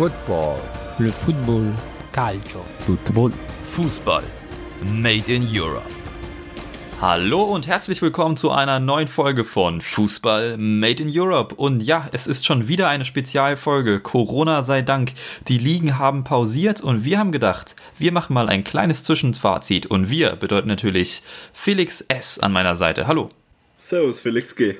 Football. Le football. Calcio. Football. Fußball. Made in Europe. Hallo und herzlich willkommen zu einer neuen Folge von Fußball Made in Europe. Und ja, es ist schon wieder eine Spezialfolge. Corona sei Dank. Die Ligen haben pausiert und wir haben gedacht, wir machen mal ein kleines Zwischenfazit. Und wir bedeutet natürlich Felix S. an meiner Seite. Hallo. Servus, Felix G.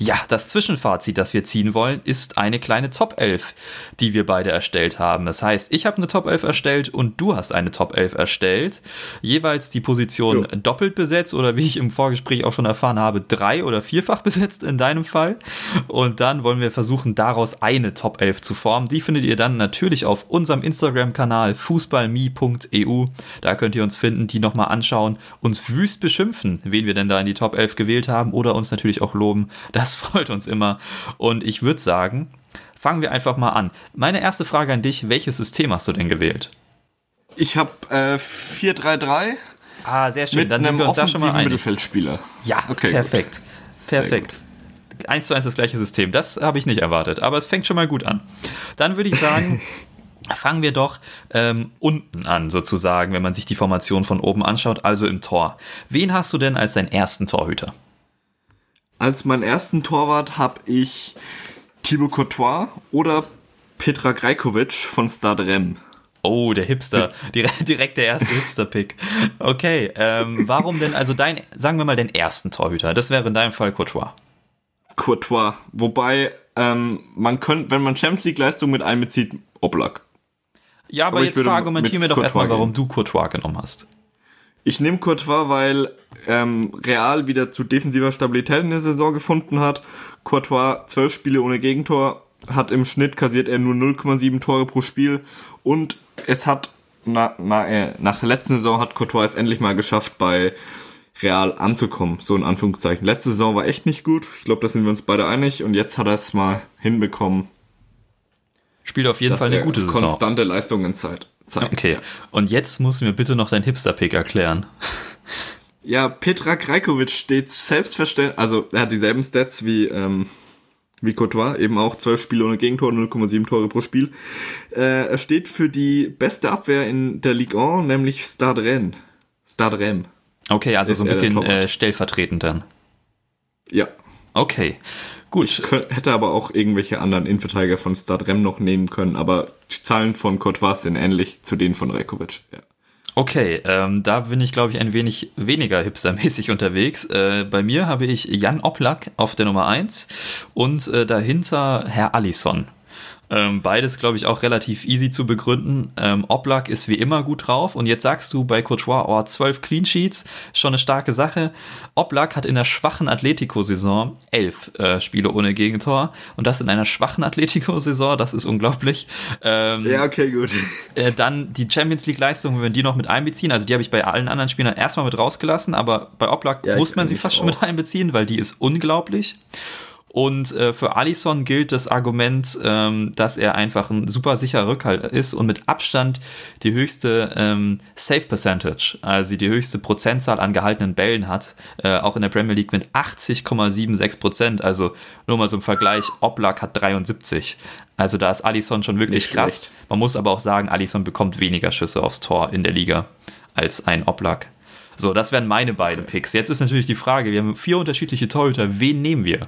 Ja, das Zwischenfazit, das wir ziehen wollen, ist eine kleine Top 11, die wir beide erstellt haben. Das heißt, ich habe eine Top 11 erstellt und du hast eine Top 11 erstellt. Jeweils die Position jo. doppelt besetzt oder wie ich im Vorgespräch auch schon erfahren habe, drei- oder vierfach besetzt in deinem Fall. Und dann wollen wir versuchen, daraus eine Top 11 zu formen. Die findet ihr dann natürlich auf unserem Instagram-Kanal fußballme.eu. Da könnt ihr uns finden, die nochmal anschauen, uns wüst beschimpfen, wen wir denn da in die Top 11 gewählt haben oder uns natürlich auch loben, dass das freut uns immer. Und ich würde sagen, fangen wir einfach mal an. Meine erste Frage an dich: Welches System hast du denn gewählt? Ich habe äh, 4-3-3. Ah, sehr schön. Mit Dann sind wir uns da schon mal einig. Mittelfeldspieler. Ja, okay, perfekt. Gut. Perfekt. Eins zu eins das gleiche System. Das habe ich nicht erwartet, aber es fängt schon mal gut an. Dann würde ich sagen, fangen wir doch ähm, unten an, sozusagen, wenn man sich die Formation von oben anschaut, also im Tor. Wen hast du denn als deinen ersten Torhüter? Als meinen ersten Torwart habe ich Thibaut Courtois oder Petra Grajkovic von Stade Rem. Oh, der Hipster. direkt, der erste Hipster-Pick. Okay, ähm, warum denn, also dein, sagen wir mal den ersten Torhüter. Das wäre in deinem Fall Courtois. Courtois. Wobei, ähm, man könnte, wenn man Champions League-Leistung mit einbezieht, Oblak. Ja, aber, aber jetzt verargumentieren wir doch erstmal, warum du Courtois genommen hast. Ich nehme Courtois, weil ähm, Real wieder zu defensiver Stabilität in der Saison gefunden hat. Courtois zwölf Spiele ohne Gegentor, hat im Schnitt kassiert er nur 0,7 Tore pro Spiel und es hat na, na, äh, nach der letzten Saison hat Courtois es endlich mal geschafft, bei Real anzukommen, so in Anführungszeichen. Letzte Saison war echt nicht gut, ich glaube, da sind wir uns beide einig und jetzt hat er es mal hinbekommen. Spielt auf jeden Fall eine gute Saison. Konstante Leistung in Zeit zeigt. Okay, und jetzt musst du mir bitte noch dein Hipster-Pick erklären. Ja, Petra Krajkovic steht selbstverständlich, also er hat dieselben Stats wie, ähm, wie Courtois, eben auch 12 Spiele ohne Gegentor, 0,7 Tore pro Spiel. Äh, er steht für die beste Abwehr in der Ligue 1, nämlich Stade Rennes. Stade Rennes. Okay, also so ein bisschen äh, stellvertretend dann. Ja. Okay. Gut. Ich hätte aber auch irgendwelche anderen Innenverteidiger von Stadrem noch nehmen können, aber die Zahlen von Courtois sind ähnlich zu denen von Rekovic. Ja. Okay, ähm, da bin ich, glaube ich, ein wenig weniger hipstermäßig unterwegs. Äh, bei mir habe ich Jan Oplak auf der Nummer 1 und äh, dahinter Herr Allison. Ähm, beides, glaube ich, auch relativ easy zu begründen. Ähm, Oblak ist wie immer gut drauf. Und jetzt sagst du bei Courtois, oh, 12 Clean Sheets, schon eine starke Sache. Oblak hat in der schwachen Atletico-Saison 11 äh, Spiele ohne Gegentor. Und das in einer schwachen Atletico-Saison, das ist unglaublich. Ähm, ja, okay, gut. Äh, dann die Champions League-Leistung, wenn wir die noch mit einbeziehen. Also die habe ich bei allen anderen Spielern erstmal mit rausgelassen. Aber bei Oblak ja, muss man sie fast auch. schon mit einbeziehen, weil die ist unglaublich. Und äh, für Allison gilt das Argument, ähm, dass er einfach ein super sicherer Rückhalt ist und mit Abstand die höchste ähm, Safe Percentage, also die höchste Prozentzahl an gehaltenen Bällen hat, äh, auch in der Premier League mit 80,76 Prozent. Also nur mal so ein Vergleich, Oblak hat 73. Also da ist Allison schon wirklich Nicht krass. Schlecht. Man muss aber auch sagen, Allison bekommt weniger Schüsse aufs Tor in der Liga als ein Oblak. So, das wären meine beiden Picks. Jetzt ist natürlich die Frage, wir haben vier unterschiedliche Torhüter, wen nehmen wir?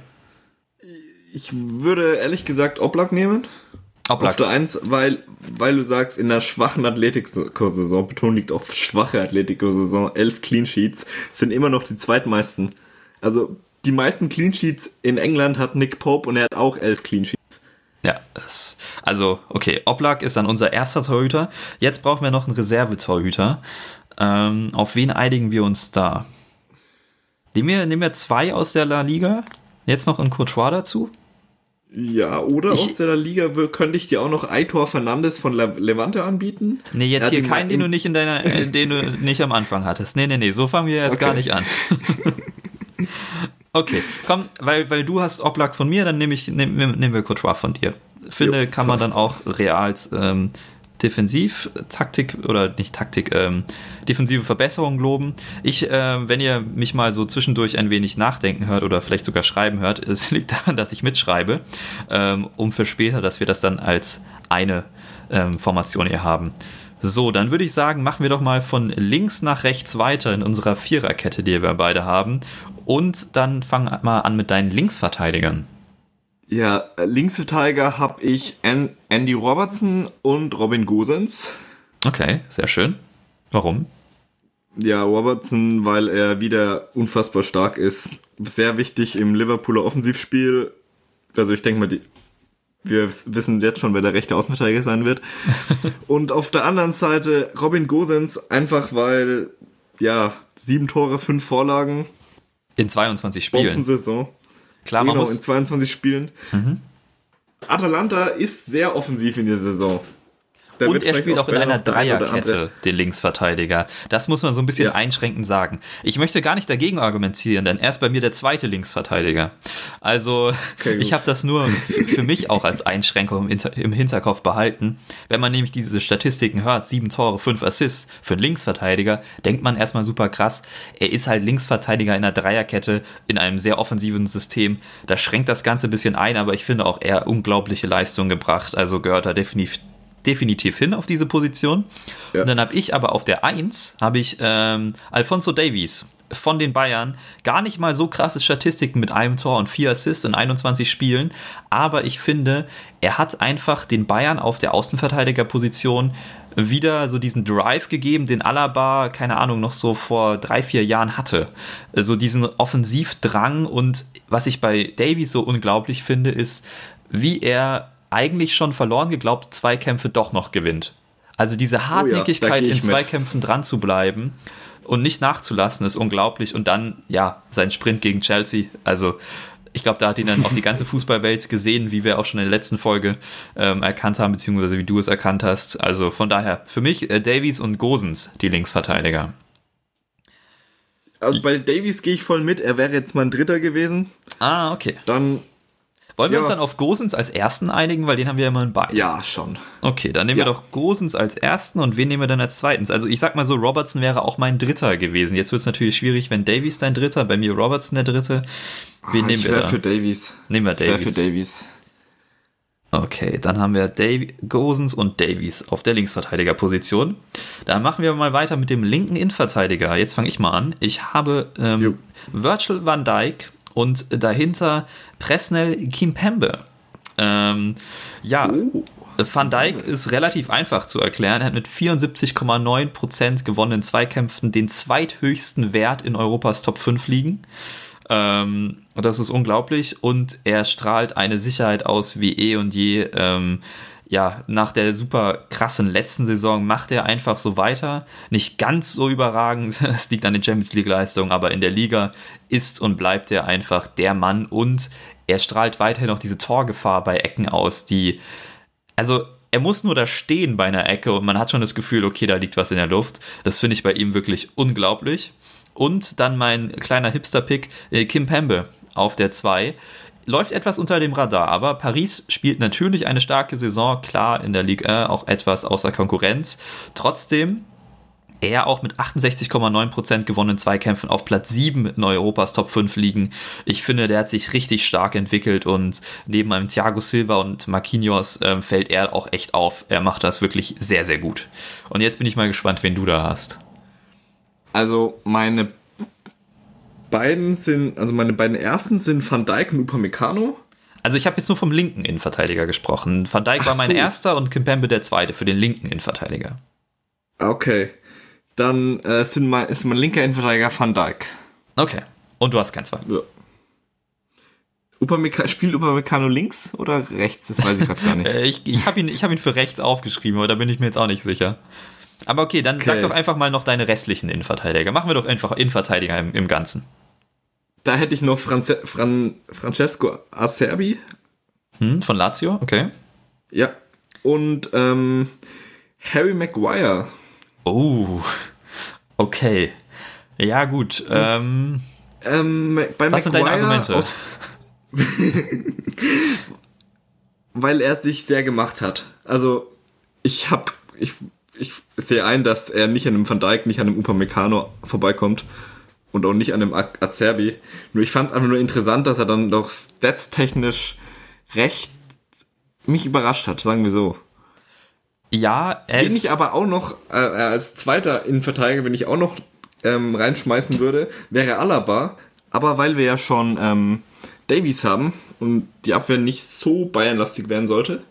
Ich würde ehrlich gesagt Oblak nehmen. Oblak. Auf der 1, weil, weil du sagst, in der schwachen Atletico-Saison, Beton liegt auf schwache Atletico-Saison, 11 Clean Sheets, sind immer noch die zweitmeisten. Also die meisten Clean Sheets in England hat Nick Pope und er hat auch 11 Clean Sheets. Ja, also okay, Oblak ist dann unser erster Torhüter. Jetzt brauchen wir noch einen Reservetorhüter. Ähm, auf wen einigen wir uns da? Nehmen wir, nehmen wir zwei aus der La Liga? Jetzt noch ein Courtois dazu? Ja, oder ich, aus der Liga könnte ich dir auch noch Aitor Fernandes von Le Levante anbieten. Nee, jetzt hier keinen, den du nicht in deiner, äh, den du nicht am Anfang hattest. Nee, nee, nee, so fangen wir jetzt okay. gar nicht an. okay, komm, weil, weil du hast Oblak von mir, dann nehme ich, nehm, nehmen wir Courtois von dir. Finde, jo, kann man dann auch Reals ähm, Defensivtaktik oder nicht Taktik, ähm, defensive Verbesserung loben. Ich, äh, wenn ihr mich mal so zwischendurch ein wenig nachdenken hört oder vielleicht sogar schreiben hört, es liegt daran, dass ich mitschreibe, ähm, um für später, dass wir das dann als eine ähm, Formation hier haben. So, dann würde ich sagen, machen wir doch mal von links nach rechts weiter in unserer Viererkette, die wir beide haben. Und dann fang mal an mit deinen Linksverteidigern. Ja, Linksverteidiger habe ich Andy Robertson und Robin Gosens. Okay, sehr schön. Warum? Ja, Robertson, weil er wieder unfassbar stark ist. Sehr wichtig im Liverpooler Offensivspiel. Also ich denke mal, die, wir wissen jetzt schon, wer der rechte Außenverteidiger sein wird. und auf der anderen Seite Robin Gosens, einfach weil, ja, sieben Tore, fünf Vorlagen. In 22 Spielen. Saison. Klar, man genau, muss in 22 Spielen. Mhm. Atalanta ist sehr offensiv in der Saison. Der und er spielt auch in einer Dreierkette, den Linksverteidiger. Das muss man so ein bisschen ja. einschränkend sagen. Ich möchte gar nicht dagegen argumentieren, denn er ist bei mir der zweite Linksverteidiger. Also okay, ich habe das nur für mich auch als Einschränkung im, Hinterkopf behalten. Wenn man nämlich diese Statistiken hört, sieben Tore, fünf Assists für einen Linksverteidiger, denkt man erstmal super krass. Er ist halt Linksverteidiger in einer Dreierkette in einem sehr offensiven System. Da schränkt das Ganze ein bisschen ein, aber ich finde auch er unglaubliche Leistungen gebracht. Also gehört er definitiv definitiv hin auf diese Position. Ja. Und dann habe ich aber auf der 1 habe ich ähm, Alfonso Davies von den Bayern. Gar nicht mal so krasse Statistiken mit einem Tor und vier Assists in 21 Spielen. Aber ich finde, er hat einfach den Bayern auf der Außenverteidigerposition wieder so diesen Drive gegeben, den Alaba, keine Ahnung, noch so vor drei, vier Jahren hatte. So diesen Offensivdrang und was ich bei Davies so unglaublich finde, ist, wie er eigentlich schon verloren geglaubt Zweikämpfe doch noch gewinnt. Also diese Hartnäckigkeit oh ja, in Zweikämpfen mit. dran zu bleiben und nicht nachzulassen, ist unglaublich. Und dann, ja, sein Sprint gegen Chelsea. Also ich glaube, da hat ihn dann auch die ganze Fußballwelt gesehen, wie wir auch schon in der letzten Folge ähm, erkannt haben, beziehungsweise wie du es erkannt hast. Also von daher, für mich äh, Davies und Gosens, die Linksverteidiger. Also bei Davies gehe ich voll mit. Er wäre jetzt mein Dritter gewesen. Ah, okay. Dann wollen wir ja. uns dann auf Gosens als ersten einigen, weil den haben wir ja immer in beiden. Ja, schon. Okay, dann nehmen ja. wir doch Gosens als ersten und wen nehmen wir dann als zweitens? Also ich sag mal so, Robertson wäre auch mein dritter gewesen. Jetzt wird es natürlich schwierig, wenn Davies dein dritter, bei mir Robertson der dritte. Wen ah, nehmen wir da? für Davies. Nehmen wir Davies. für Davies. Okay, dann haben wir Dav Gosens und Davies auf der Linksverteidigerposition. Dann machen wir mal weiter mit dem linken Innenverteidiger. Jetzt fange ich mal an. Ich habe ähm, Virgil van Dijk und dahinter Presnell Kimpembe. Ähm, ja, oh. Van Dijk ist relativ einfach zu erklären. Er hat mit 74,9% gewonnenen Zweikämpfen den zweithöchsten Wert in Europas Top 5 liegen. Ähm, das ist unglaublich und er strahlt eine Sicherheit aus wie eh und je. Ähm, ja, nach der super krassen letzten Saison macht er einfach so weiter. Nicht ganz so überragend, das liegt an den Champions League-Leistungen, aber in der Liga ist und bleibt er einfach der Mann und er strahlt weiterhin auch diese Torgefahr bei Ecken aus, die, also er muss nur da stehen bei einer Ecke und man hat schon das Gefühl, okay, da liegt was in der Luft. Das finde ich bei ihm wirklich unglaublich. Und dann mein kleiner Hipster-Pick, äh, Kim Pembe auf der 2 läuft etwas unter dem Radar, aber Paris spielt natürlich eine starke Saison, klar in der Ligue 1 auch etwas außer Konkurrenz. Trotzdem er auch mit 68,9% gewonnenen Zweikämpfen auf Platz 7 in Europas Top 5 liegen. Ich finde, der hat sich richtig stark entwickelt und neben einem Thiago Silva und Marquinhos äh, fällt er auch echt auf. Er macht das wirklich sehr, sehr gut. Und jetzt bin ich mal gespannt, wen du da hast. Also meine beiden sind, also meine beiden ersten sind Van Dijk und Upamecano. Also ich habe jetzt nur vom linken Innenverteidiger gesprochen. Van Dijk Ach war mein so. erster und Kimpembe der zweite für den linken Innenverteidiger. Okay. Dann äh, sind mein, ist mein linker Innenverteidiger Van Dijk. Okay. Und du hast keinen zweiten. Ja. Upamecano, spielt Upamecano links oder rechts? Das weiß ich gerade gar nicht. Äh, ich ich habe ihn, hab ihn für rechts aufgeschrieben, aber da bin ich mir jetzt auch nicht sicher. Aber okay, dann okay. sag doch einfach mal noch deine restlichen Innenverteidiger. Machen wir doch einfach Innenverteidiger im, im Ganzen. Da hätte ich noch Franze Fran Francesco Acerbi. Hm, von Lazio, okay. Ja. Und ähm, Harry Maguire. Oh, okay. Ja, gut. Ähm, ähm, bei was Maguire sind deine Argumente? Aus, weil er sich sehr gemacht hat. Also, ich habe ich, ich sehe ein, dass er nicht an einem Van Dijk, nicht an einem Upamecano vorbeikommt und auch nicht an einem Acerbi. Nur ich fand es einfach nur interessant, dass er dann doch stats-technisch recht mich überrascht hat, sagen wir so. Ja, er Wen ich aber auch noch äh, als zweiter Innenverteidiger, wenn ich auch noch ähm, reinschmeißen würde, wäre Alaba. Aber weil wir ja schon ähm, Davies haben und die Abwehr nicht so bayernlastig werden sollte,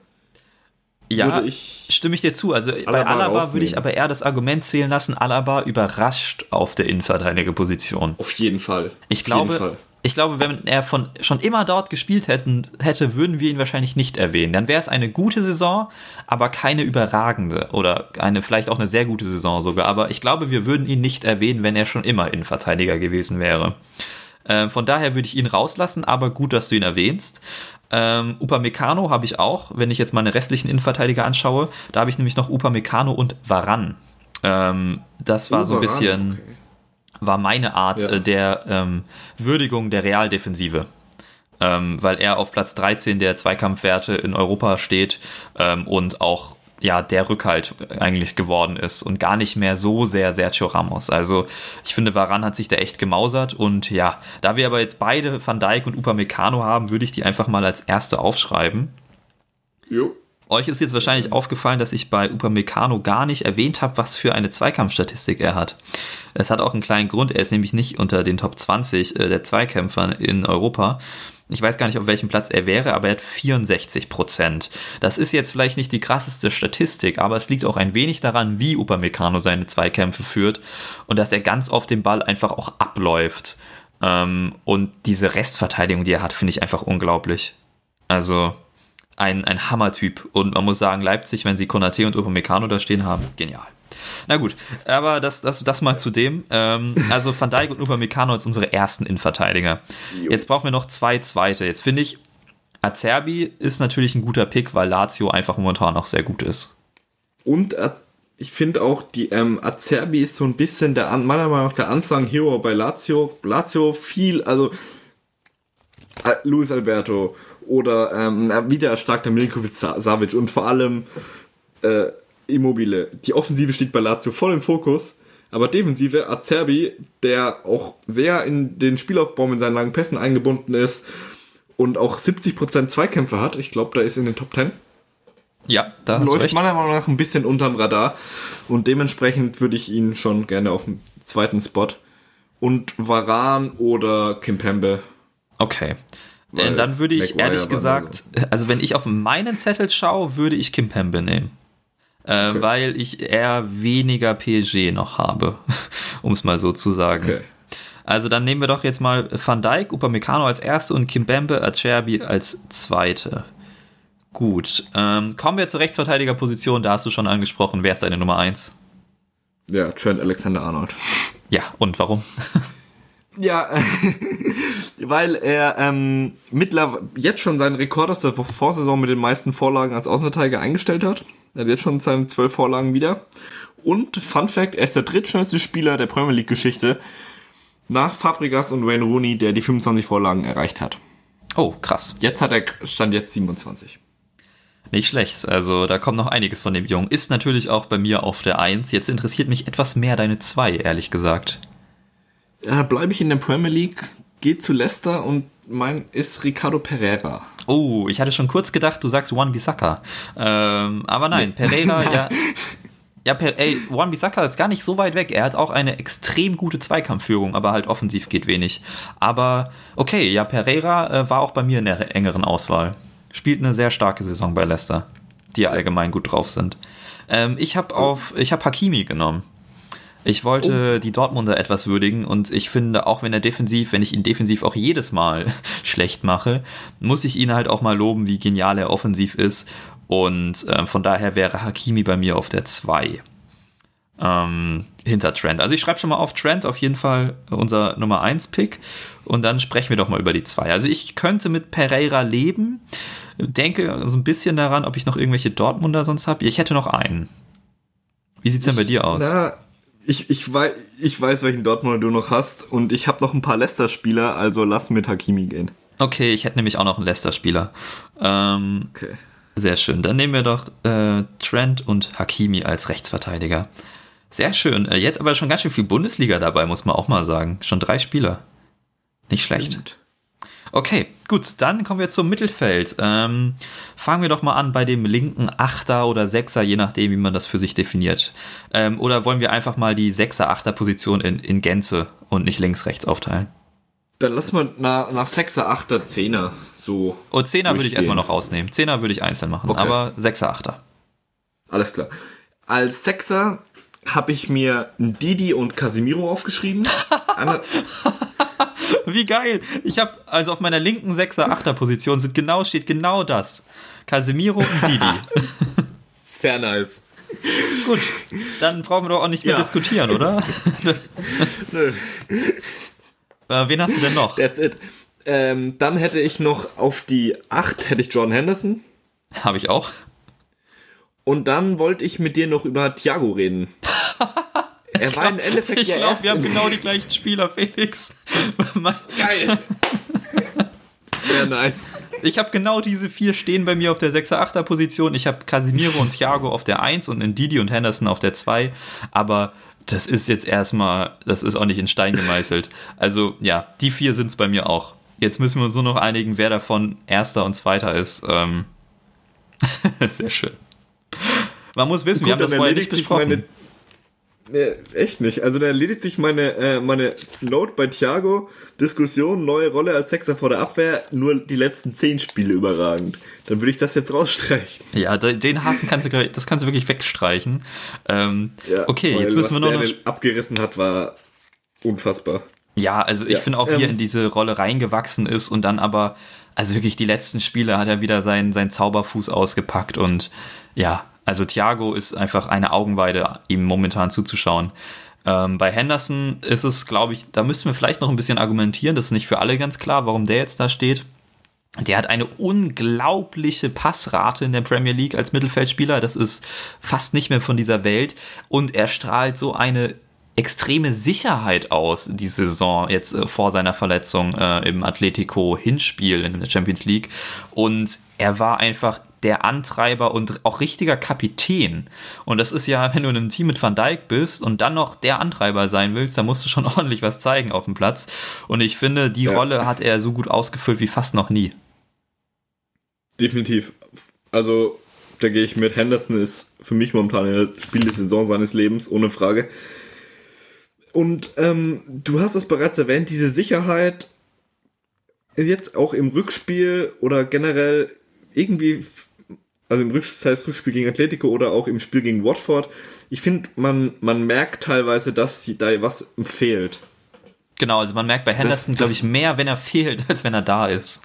ja, ich stimme ich dir zu. Also Alaba bei Alaba würde ich aber eher das Argument zählen lassen, Alaba überrascht auf der Innenverteidigerposition. Auf jeden Fall. Ich auf glaube, ich glaube, wenn er von, schon immer dort gespielt hätten, hätte, würden wir ihn wahrscheinlich nicht erwähnen. Dann wäre es eine gute Saison, aber keine überragende oder eine vielleicht auch eine sehr gute Saison sogar. Aber ich glaube, wir würden ihn nicht erwähnen, wenn er schon immer Innenverteidiger gewesen wäre. Äh, von daher würde ich ihn rauslassen, aber gut, dass du ihn erwähnst. Ähm, Upamecano habe ich auch, wenn ich jetzt meine restlichen Innenverteidiger anschaue. Da habe ich nämlich noch Upamecano und Varan. Ähm, das war oh, so ein bisschen, okay. war meine Art ja. äh, der ähm, Würdigung der Realdefensive. Ähm, weil er auf Platz 13 der Zweikampfwerte in Europa steht ähm, und auch ja, der Rückhalt eigentlich geworden ist und gar nicht mehr so sehr Sergio Ramos. Also ich finde, Varan hat sich da echt gemausert und ja, da wir aber jetzt beide Van Dijk und Upamecano haben, würde ich die einfach mal als erste aufschreiben. Jo. Euch ist jetzt wahrscheinlich aufgefallen, dass ich bei Upamecano gar nicht erwähnt habe, was für eine Zweikampfstatistik er hat. Es hat auch einen kleinen Grund, er ist nämlich nicht unter den Top 20 äh, der Zweikämpfer in Europa. Ich weiß gar nicht, auf welchem Platz er wäre, aber er hat 64 Prozent. Das ist jetzt vielleicht nicht die krasseste Statistik, aber es liegt auch ein wenig daran, wie Upamecano seine Zweikämpfe führt und dass er ganz oft den Ball einfach auch abläuft. Ähm, und diese Restverteidigung, die er hat, finde ich einfach unglaublich. Also ein, ein Hammertyp. Und man muss sagen, Leipzig, wenn sie Konate und Upamecano da stehen haben, genial. Na gut, aber das, das, das mal zu dem. Ähm, also Van Dijk und Upamecano als unsere ersten Innenverteidiger. Jetzt brauchen wir noch zwei zweite. Jetzt finde ich, Acerbi ist natürlich ein guter Pick, weil Lazio einfach momentan auch sehr gut ist. Und äh, ich finde auch, die ähm, Acerbi ist so ein bisschen der, meiner Meinung nach der Unsung Hero bei Lazio. Lazio viel, also äh, Luis Alberto oder ähm, wieder stark Milinkovic Savic und vor allem äh, Immobile. Die Offensive steht bei Lazio voll im Fokus, aber Defensive Acerbi, der auch sehr in den Spielaufbau mit seinen langen Pässen eingebunden ist und auch 70% Zweikämpfe hat. Ich glaube, da ist in den Top 10. Ja, da läuft meiner Meinung nach ein bisschen unterm Radar und dementsprechend würde ich ihn schon gerne auf dem zweiten Spot und Varan oder Kimpembe. Okay. Weil dann würde ich Maguire ehrlich gesagt, so. also wenn ich auf meinen Zettel schaue, würde ich Kimpembe nehmen äh, okay. weil ich eher weniger PSG noch habe, um es mal so zu sagen. Okay. Also dann nehmen wir doch jetzt mal Van Dijk, Upamecano als erste und Kimbembe Acerbi als zweite. Gut, ähm, kommen wir zur Rechtsverteidigerposition, da hast du schon angesprochen. Wer ist deine Nummer 1? Ja, Trent Alexander-Arnold. Ja, und warum? ja, weil er ähm, mittlerweile jetzt schon seinen Rekord aus der Vorsaison mit den meisten Vorlagen als Außenverteidiger eingestellt hat. Er hat jetzt schon seine zwölf Vorlagen wieder. Und Fun Fact, er ist der drittschnellste Spieler der Premier League Geschichte nach Fabregas und Wayne Rooney, der die 25 Vorlagen erreicht hat. Oh, krass. Jetzt hat er stand jetzt 27. Nicht schlecht. Also da kommt noch einiges von dem Jungen. Ist natürlich auch bei mir auf der 1. Jetzt interessiert mich etwas mehr deine 2, ehrlich gesagt. Ja, bleibe ich in der Premier League, geht zu Leicester und mein ist Ricardo Pereira. Oh, ich hatte schon kurz gedacht, du sagst Juan Bissaka. Ähm, aber nein, Pereira, ja. Ja, ey, Juan Bissaka ist gar nicht so weit weg. Er hat auch eine extrem gute Zweikampfführung, aber halt offensiv geht wenig. Aber okay, ja, Pereira äh, war auch bei mir in der engeren Auswahl. Spielt eine sehr starke Saison bei Leicester, die ja allgemein gut drauf sind. Ähm, ich habe auf, ich habe Hakimi genommen. Ich wollte oh. die Dortmunder etwas würdigen und ich finde, auch wenn er defensiv, wenn ich ihn defensiv auch jedes Mal schlecht mache, muss ich ihn halt auch mal loben, wie genial er offensiv ist. Und äh, von daher wäre Hakimi bei mir auf der 2 ähm, hinter Trent. Also ich schreibe schon mal auf Trent auf jeden Fall unser Nummer 1 Pick und dann sprechen wir doch mal über die 2. Also ich könnte mit Pereira leben, denke so ein bisschen daran, ob ich noch irgendwelche Dortmunder sonst habe. Ich hätte noch einen. Wie sieht es denn bei dir aus? Na, ich, ich, weiß, ich weiß, welchen Dortmunder du noch hast und ich habe noch ein paar Leicester-Spieler, also lass mit Hakimi gehen. Okay, ich hätte nämlich auch noch einen Leicester-Spieler. Ähm, okay. Sehr schön. Dann nehmen wir doch äh, Trent und Hakimi als Rechtsverteidiger. Sehr schön. Äh, jetzt aber schon ganz schön viel Bundesliga dabei, muss man auch mal sagen. Schon drei Spieler. Nicht schlecht. Stimmt. Okay, gut, dann kommen wir zum Mittelfeld. Ähm, fangen wir doch mal an bei dem linken Achter oder Sechser, je nachdem, wie man das für sich definiert. Ähm, oder wollen wir einfach mal die Sechser-Achter-Position in, in Gänze und nicht links-rechts aufteilen? Dann lass mal nach, nach Sechser, Achter, Zehner so. Und oh, Zehner würde ich erstmal noch rausnehmen. Zehner würde ich einzeln machen, okay. aber Sechser, Achter. Alles klar. Als Sechser habe ich mir Didi und Casimiro aufgeschrieben. Wie geil. Ich habe, also auf meiner linken 6er, 8er Position sind genau, steht genau das. Casemiro und Didi. Sehr nice. Gut, dann brauchen wir doch auch nicht mehr ja. diskutieren, oder? Nö. Äh, wen hast du denn noch? That's it. Ähm, dann hätte ich noch auf die 8 hätte ich John Henderson. Habe ich auch. Und dann wollte ich mit dir noch über Thiago reden. Er war im Endeffekt Ich glaube, wir haben genau die gleichen Spieler, Felix. Geil. Sehr nice. Ich habe genau diese vier stehen bei mir auf der 6er, 8er Position. Ich habe Casimiro und Thiago auf der 1 und Didi und Henderson auf der 2. Aber das ist jetzt erstmal, das ist auch nicht in Stein gemeißelt. Also ja, die vier sind es bei mir auch. Jetzt müssen wir uns nur noch einigen, wer davon erster und zweiter ist. Ähm Sehr schön. Man muss wissen, Gut, wir haben das vorher nicht besprochen. Nee, echt nicht. Also da erledigt sich meine, äh, meine Note bei Thiago. Diskussion, neue Rolle als Sechser vor der Abwehr, nur die letzten zehn Spiele überragend. Dann würde ich das jetzt rausstreichen. Ja, den Haken kannst du, das kannst du wirklich wegstreichen. Ähm, ja, okay, jetzt müssen wir noch. Was der abgerissen hat, war unfassbar. Ja, also ich ja, finde auch, wie ähm, er in diese Rolle reingewachsen ist und dann aber, also wirklich die letzten Spiele hat er wieder seinen, seinen Zauberfuß ausgepackt und ja, also Thiago ist einfach eine Augenweide, ihm momentan zuzuschauen. Ähm, bei Henderson ist es, glaube ich, da müssten wir vielleicht noch ein bisschen argumentieren. Das ist nicht für alle ganz klar, warum der jetzt da steht. Der hat eine unglaubliche Passrate in der Premier League als Mittelfeldspieler. Das ist fast nicht mehr von dieser Welt. Und er strahlt so eine extreme Sicherheit aus, die Saison jetzt äh, vor seiner Verletzung äh, im Atletico-Hinspiel in der Champions League. Und er war einfach der Antreiber und auch richtiger Kapitän. Und das ist ja, wenn du in einem Team mit Van Dijk bist und dann noch der Antreiber sein willst, dann musst du schon ordentlich was zeigen auf dem Platz. Und ich finde, die ja. Rolle hat er so gut ausgefüllt wie fast noch nie. Definitiv. Also, da gehe ich mit. Henderson ist für mich momentan in der Spiel der Saison seines Lebens, ohne Frage. Und ähm, du hast es bereits erwähnt, diese Sicherheit jetzt auch im Rückspiel oder generell irgendwie also im Rückspiel, das heißt Rückspiel gegen Atletico oder auch im Spiel gegen Watford, ich finde, man, man merkt teilweise, dass da was fehlt. Genau, also man merkt bei Henderson, glaube ich, mehr, wenn er fehlt, als wenn er da ist.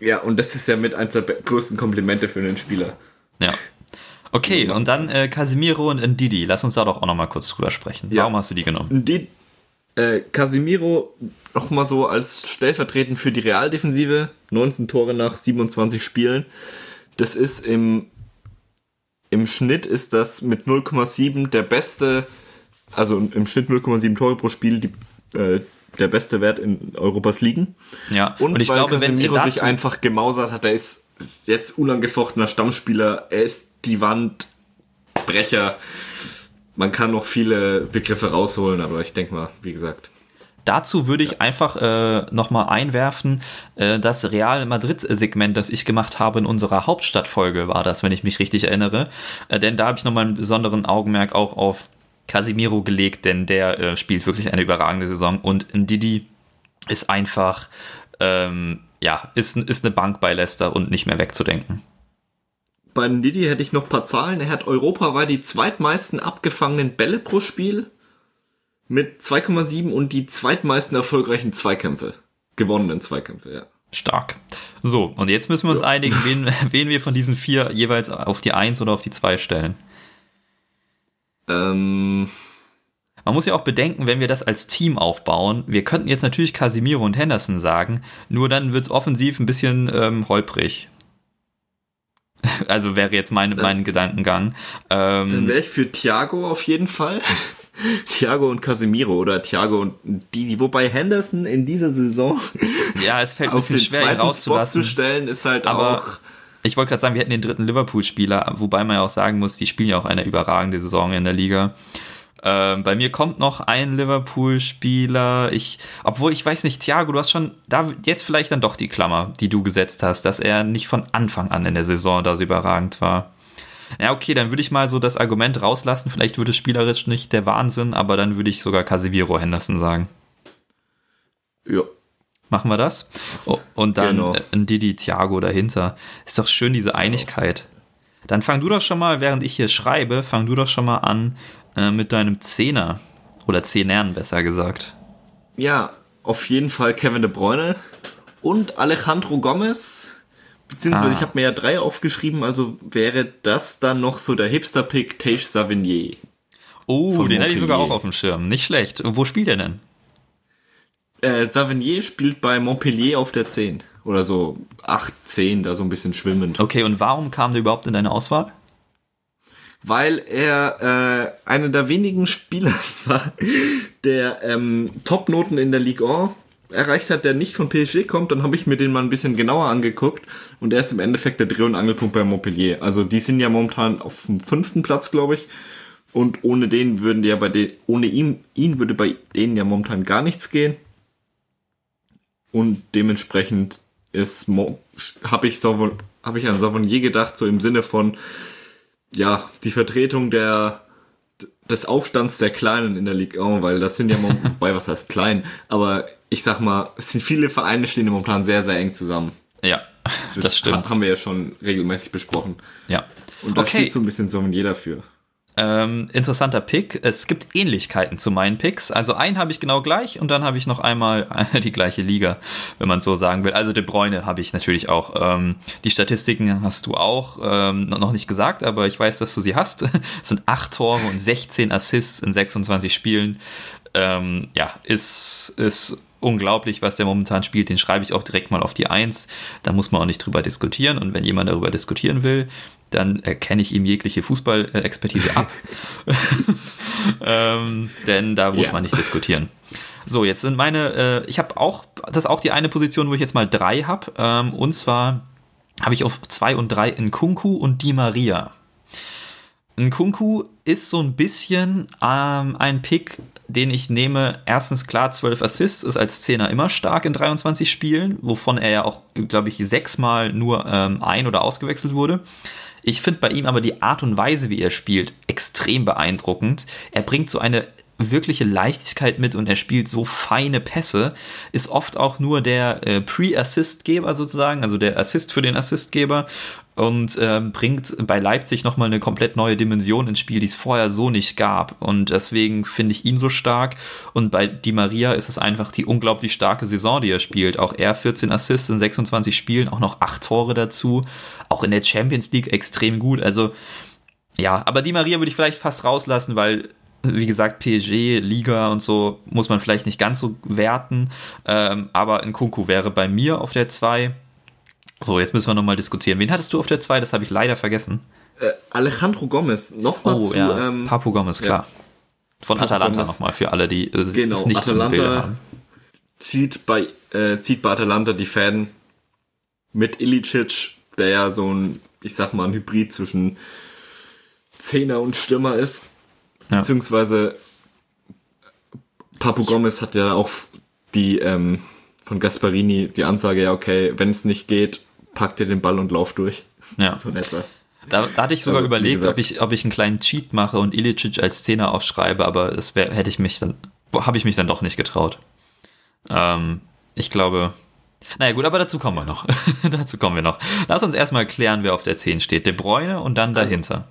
Ja, und das ist ja mit eines der größten Komplimente für einen Spieler. Ja. Okay, und dann äh, Casimiro und Ndidi. Lass uns da doch auch nochmal kurz drüber sprechen. Ja. Warum hast du die genommen? Ndidi, äh, Casimiro nochmal so als stellvertretend für die Realdefensive. 19 Tore nach 27 Spielen. Das ist im, im Schnitt ist das mit 0,7 der beste, also im Schnitt 0,7 Tore pro Spiel, die, äh, der beste Wert in Europas Ligen. Ja, und, und ich weil glaube, Casemiro wenn sich einfach gemausert hat, er ist jetzt unangefochtener Stammspieler, er ist die Wandbrecher. Man kann noch viele Begriffe rausholen, aber ich denke mal, wie gesagt, Dazu würde ich ja. einfach äh, nochmal einwerfen, äh, das Real Madrid-Segment, das ich gemacht habe in unserer Hauptstadtfolge, war das, wenn ich mich richtig erinnere. Äh, denn da habe ich nochmal einen besonderen Augenmerk auch auf Casimiro gelegt, denn der äh, spielt wirklich eine überragende Saison und Didi ist einfach, ähm, ja, ist, ist eine Bank bei Leicester und nicht mehr wegzudenken. Bei Didi hätte ich noch ein paar Zahlen. Er hat europaweit die zweitmeisten abgefangenen Bälle pro Spiel mit 2,7 und die zweitmeisten erfolgreichen Zweikämpfe. Gewonnenen Zweikämpfe, ja. Stark. So, und jetzt müssen wir uns ja. einigen, wen, wen wir von diesen vier jeweils auf die 1 oder auf die 2 stellen. Ähm. Man muss ja auch bedenken, wenn wir das als Team aufbauen, wir könnten jetzt natürlich Casimiro und Henderson sagen, nur dann wird es offensiv ein bisschen ähm, holprig. Also wäre jetzt mein, mein Gedankengang. Ähm, dann wäre ich für Thiago auf jeden Fall. Thiago und Casemiro oder Thiago und Didi. Wobei Henderson in dieser Saison ja, es fällt ein bisschen schwer, ihn rauszulassen. Spot zu stellen, ist halt aber auch. ich wollte gerade sagen, wir hätten den dritten Liverpool-Spieler, wobei man ja auch sagen muss, die spielen ja auch eine überragende Saison in der Liga. Ähm, bei mir kommt noch ein Liverpool-Spieler. Ich, obwohl ich weiß nicht, Thiago, du hast schon da jetzt vielleicht dann doch die Klammer, die du gesetzt hast, dass er nicht von Anfang an in der Saison da so überragend war. Ja, okay, dann würde ich mal so das Argument rauslassen. Vielleicht würde es spielerisch nicht der Wahnsinn, aber dann würde ich sogar Casemiro Henderson sagen. Ja. Machen wir das? Oh, und dann genau. ein Didi Thiago dahinter. Ist doch schön, diese Einigkeit. Dann fang du doch schon mal, während ich hier schreibe, fang du doch schon mal an äh, mit deinem Zehner. Oder Zehnern, besser gesagt. Ja, auf jeden Fall Kevin de Bruyne und Alejandro Gomez. Beziehungsweise ah. ich habe mir ja drei aufgeschrieben, also wäre das dann noch so der Hipster-Pick Tage Savigny. Oh, den hatte ich sogar auch auf dem Schirm. Nicht schlecht. Wo spielt er denn? Äh, Savigny spielt bei Montpellier auf der 10. Oder so 8, 10, da so ein bisschen schwimmend. Okay, und warum kam der überhaupt in deine Auswahl? Weil er äh, einer der wenigen Spieler war, der ähm, Top-Noten in der Ligue 1 erreicht hat, der nicht von PSG kommt, dann habe ich mir den mal ein bisschen genauer angeguckt und er ist im Endeffekt der Dreh- und Angelpunkt bei Montpellier. Also die sind ja momentan auf dem fünften Platz, glaube ich. Und ohne den würden die ja bei den, ohne ihn, ihn würde bei denen ja momentan gar nichts gehen. Und dementsprechend ist habe ich habe ich an Savonier gedacht, so im Sinne von ja, die Vertretung der des Aufstands der Kleinen in der Ligue 1, weil das sind ja wobei was heißt klein, aber ich sag mal, es sind viele Vereine stehen momentan sehr, sehr eng zusammen. Ja, das stimmt. Haben wir ja schon regelmäßig besprochen. Ja. Und da okay. steht so ein bisschen Sommelier dafür. Ähm, interessanter Pick. Es gibt Ähnlichkeiten zu meinen Picks. Also einen habe ich genau gleich und dann habe ich noch einmal die gleiche Liga, wenn man so sagen will. Also De Bruyne habe ich natürlich auch. Ähm, die Statistiken hast du auch ähm, noch nicht gesagt, aber ich weiß, dass du sie hast. Es sind acht Tore und 16 Assists in 26 Spielen. Ähm, ja, ist, ist unglaublich, was der momentan spielt. Den schreibe ich auch direkt mal auf die Eins. Da muss man auch nicht drüber diskutieren. Und wenn jemand darüber diskutieren will, dann erkenne ich ihm jegliche Fußballexpertise ab. ähm, denn da muss yeah. man nicht diskutieren. So, jetzt sind meine, äh, ich habe auch, das ist auch die eine Position, wo ich jetzt mal drei habe. Ähm, und zwar habe ich auf zwei und drei in Kunku und Di Maria. Nkunku ist so ein bisschen ähm, ein Pick, den ich nehme. Erstens klar, 12 Assists ist als Zehner immer stark in 23 Spielen, wovon er ja auch, glaube ich, sechsmal nur ähm, ein- oder ausgewechselt wurde. Ich finde bei ihm aber die Art und Weise, wie er spielt, extrem beeindruckend. Er bringt so eine wirkliche Leichtigkeit mit und er spielt so feine Pässe, ist oft auch nur der äh, Pre-Assist-Geber sozusagen, also der Assist für den Assistgeber und ähm, bringt bei Leipzig nochmal eine komplett neue Dimension ins Spiel, die es vorher so nicht gab. Und deswegen finde ich ihn so stark. Und bei Di Maria ist es einfach die unglaublich starke Saison, die er spielt. Auch er 14 Assists in 26 Spielen, auch noch 8 Tore dazu. Auch in der Champions League extrem gut. Also ja, aber Di Maria würde ich vielleicht fast rauslassen, weil wie gesagt, PSG, Liga und so muss man vielleicht nicht ganz so werten. Ähm, aber Nkunku wäre bei mir auf der 2. So, jetzt müssen wir nochmal diskutieren. Wen hattest du auf der 2? Das habe ich leider vergessen. Äh, Alejandro Gomez. Nochmal oh, zu. Ja. Ähm, Papu Gomez, klar. Ja. Von Papu Atalanta nochmal für alle, die äh, genau, es nicht Atalanta im Bilde haben. Zieht bei, äh, zieht bei Atalanta die Fäden mit Ilicic, der ja so ein, ich sag mal, ein Hybrid zwischen Zehner und Stürmer ist. Ja. Beziehungsweise Papu Gomez hat ja auch die ähm, von Gasparini die Ansage, ja, okay, wenn es nicht geht, packt ihr den Ball und lauf durch. Ja. So in etwa. Da, da hatte ich sogar also, überlegt, ob ich, ob ich einen kleinen Cheat mache und Ilicic als Zehner aufschreibe, aber das wär, hätte ich mich dann, habe ich mich dann doch nicht getraut. Ähm, ich glaube, naja gut, aber dazu kommen wir noch. dazu kommen wir noch. Lass uns erstmal klären, wer auf der 10 steht. De Bruyne und dann also, dahinter.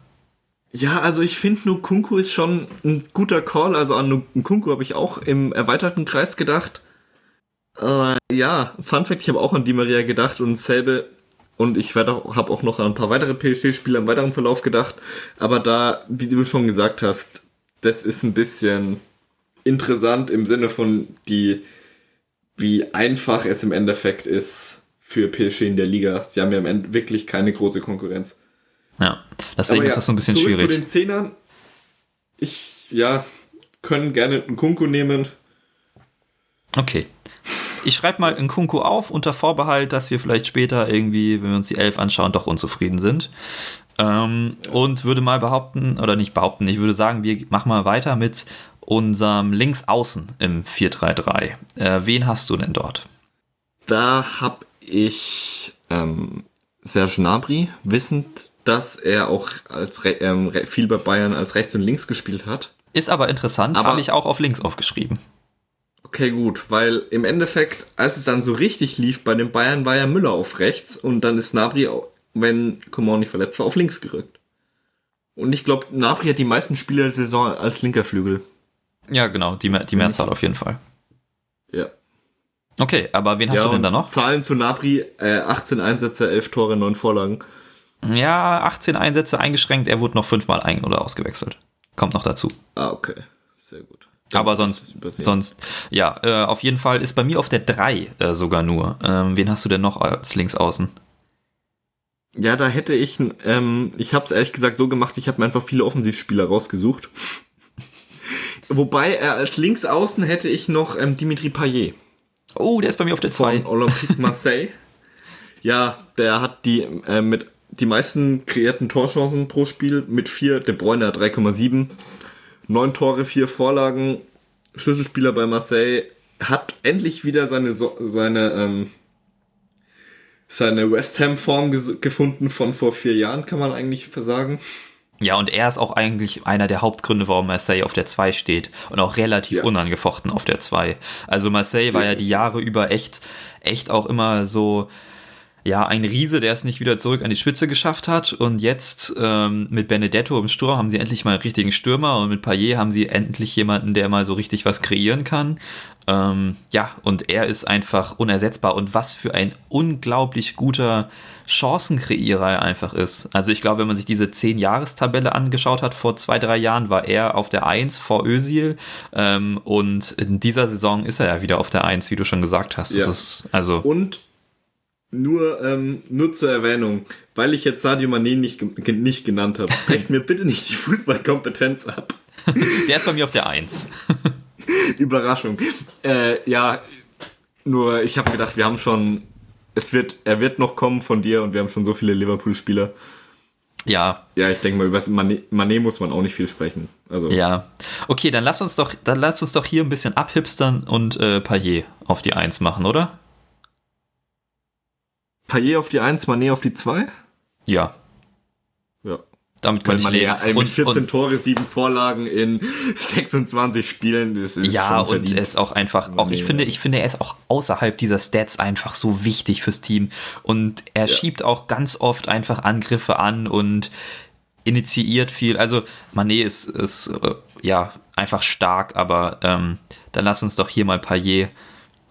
Ja, also ich finde Nukunku ist schon ein guter Call. Also an Nukunku habe ich auch im erweiterten Kreis gedacht. Äh, ja, Fun Fact, ich habe auch an Di Maria gedacht und selbe und ich habe auch noch an ein paar weitere PSG-Spieler im weiteren Verlauf gedacht. Aber da, wie du schon gesagt hast, das ist ein bisschen interessant im Sinne von die, wie einfach es im Endeffekt ist für PSG in der Liga. Sie haben ja im Endeffekt wirklich keine große Konkurrenz. Ja, deswegen ja, ist das so ein bisschen schwierig. Zu den Zehnern, ich, ja, können gerne einen Kunku nehmen. Okay. ich schreibe mal in Kunku auf, unter Vorbehalt, dass wir vielleicht später irgendwie, wenn wir uns die Elf anschauen, doch unzufrieden sind. Ähm, und würde mal behaupten, oder nicht behaupten, ich würde sagen, wir machen mal weiter mit unserem Linksaußen im 4-3-3. Äh, wen hast du denn dort? Da habe ich ähm, Serge Gnabry, wissend, dass er auch als ähm, viel bei Bayern als rechts und links gespielt hat. Ist aber interessant, habe ich auch auf links aufgeschrieben. Okay, gut, weil im Endeffekt, als es dann so richtig lief bei den Bayern, war ja Müller auf rechts und dann ist Nabri, wenn Coman nicht verletzt war, auf links gerückt. Und ich glaube, Nabri hat die meisten Spiele der Saison als linker Flügel. Ja, genau, die, die Mehrzahl auf jeden Fall. Ja. Okay, aber wen hast ja, du denn da noch? Zahlen zu Nabri, äh, 18 Einsätze, 11 Tore, 9 Vorlagen. Ja, 18 Einsätze eingeschränkt, er wurde noch fünfmal ein- oder ausgewechselt. Kommt noch dazu. Ah, okay. Sehr gut. Aber sonst, sonst, ja, äh, auf jeden Fall ist bei mir auf der 3 äh, sogar nur. Ähm, wen hast du denn noch als Linksaußen? Ja, da hätte ich, ähm, ich habe es ehrlich gesagt so gemacht, ich habe mir einfach viele Offensivspieler rausgesucht. Wobei er als Linksaußen hätte ich noch ähm, Dimitri Payet. Oh, der ist bei mir auf der 2. Von Olympique Marseille. ja, der hat die äh, mit die meisten kreierten Torchancen pro Spiel mit 4. De Bruyne 3,7. 9 Tore, 4 Vorlagen. Schlüsselspieler bei Marseille. Hat endlich wieder seine, seine, ähm, seine West Ham-Form gefunden von vor vier Jahren, kann man eigentlich versagen. Ja, und er ist auch eigentlich einer der Hauptgründe, warum Marseille auf der 2 steht und auch relativ ja. unangefochten auf der 2. Also Marseille war ja die Jahre über echt, echt auch immer so, ja, ein Riese, der es nicht wieder zurück an die Spitze geschafft hat. Und jetzt ähm, mit Benedetto im Sturm haben sie endlich mal einen richtigen Stürmer und mit Payet haben sie endlich jemanden, der mal so richtig was kreieren kann. Ähm, ja, und er ist einfach unersetzbar. Und was für ein unglaublich guter Chancenkreierer er einfach ist. Also ich glaube, wenn man sich diese 10-Jahres-Tabelle angeschaut hat, vor zwei, drei Jahren war er auf der 1 vor Özil. Ähm, und in dieser Saison ist er ja wieder auf der 1, wie du schon gesagt hast. Ja. Ist, also und nur, ähm, nur zur Erwähnung, weil ich jetzt Sadio Mané nicht, nicht genannt habe, sprecht mir bitte nicht die Fußballkompetenz ab. Der ist bei mir auf der 1. Überraschung. Äh, ja, nur ich habe gedacht, wir haben schon, es wird, er wird noch kommen von dir und wir haben schon so viele Liverpool-Spieler. Ja. Ja, ich denke mal, über Mané, Mané muss man auch nicht viel sprechen. Also. Ja. Okay, dann lass uns doch, dann lass uns doch hier ein bisschen abhipstern und äh, Payet auf die 1 machen, oder? Payet auf die 1, Mané auf die 2? Ja. Ja. Damit könnte ich leben. Ja, mit und, 14 und, Tore, 7 Vorlagen in 26 Spielen. Das ist ja, und er ist auch einfach, auch ich finde, ich finde, er ist auch außerhalb dieser Stats einfach so wichtig fürs Team. Und er ja. schiebt auch ganz oft einfach Angriffe an und initiiert viel. Also Mané ist, ist äh, ja einfach stark, aber ähm, dann lass uns doch hier mal Payet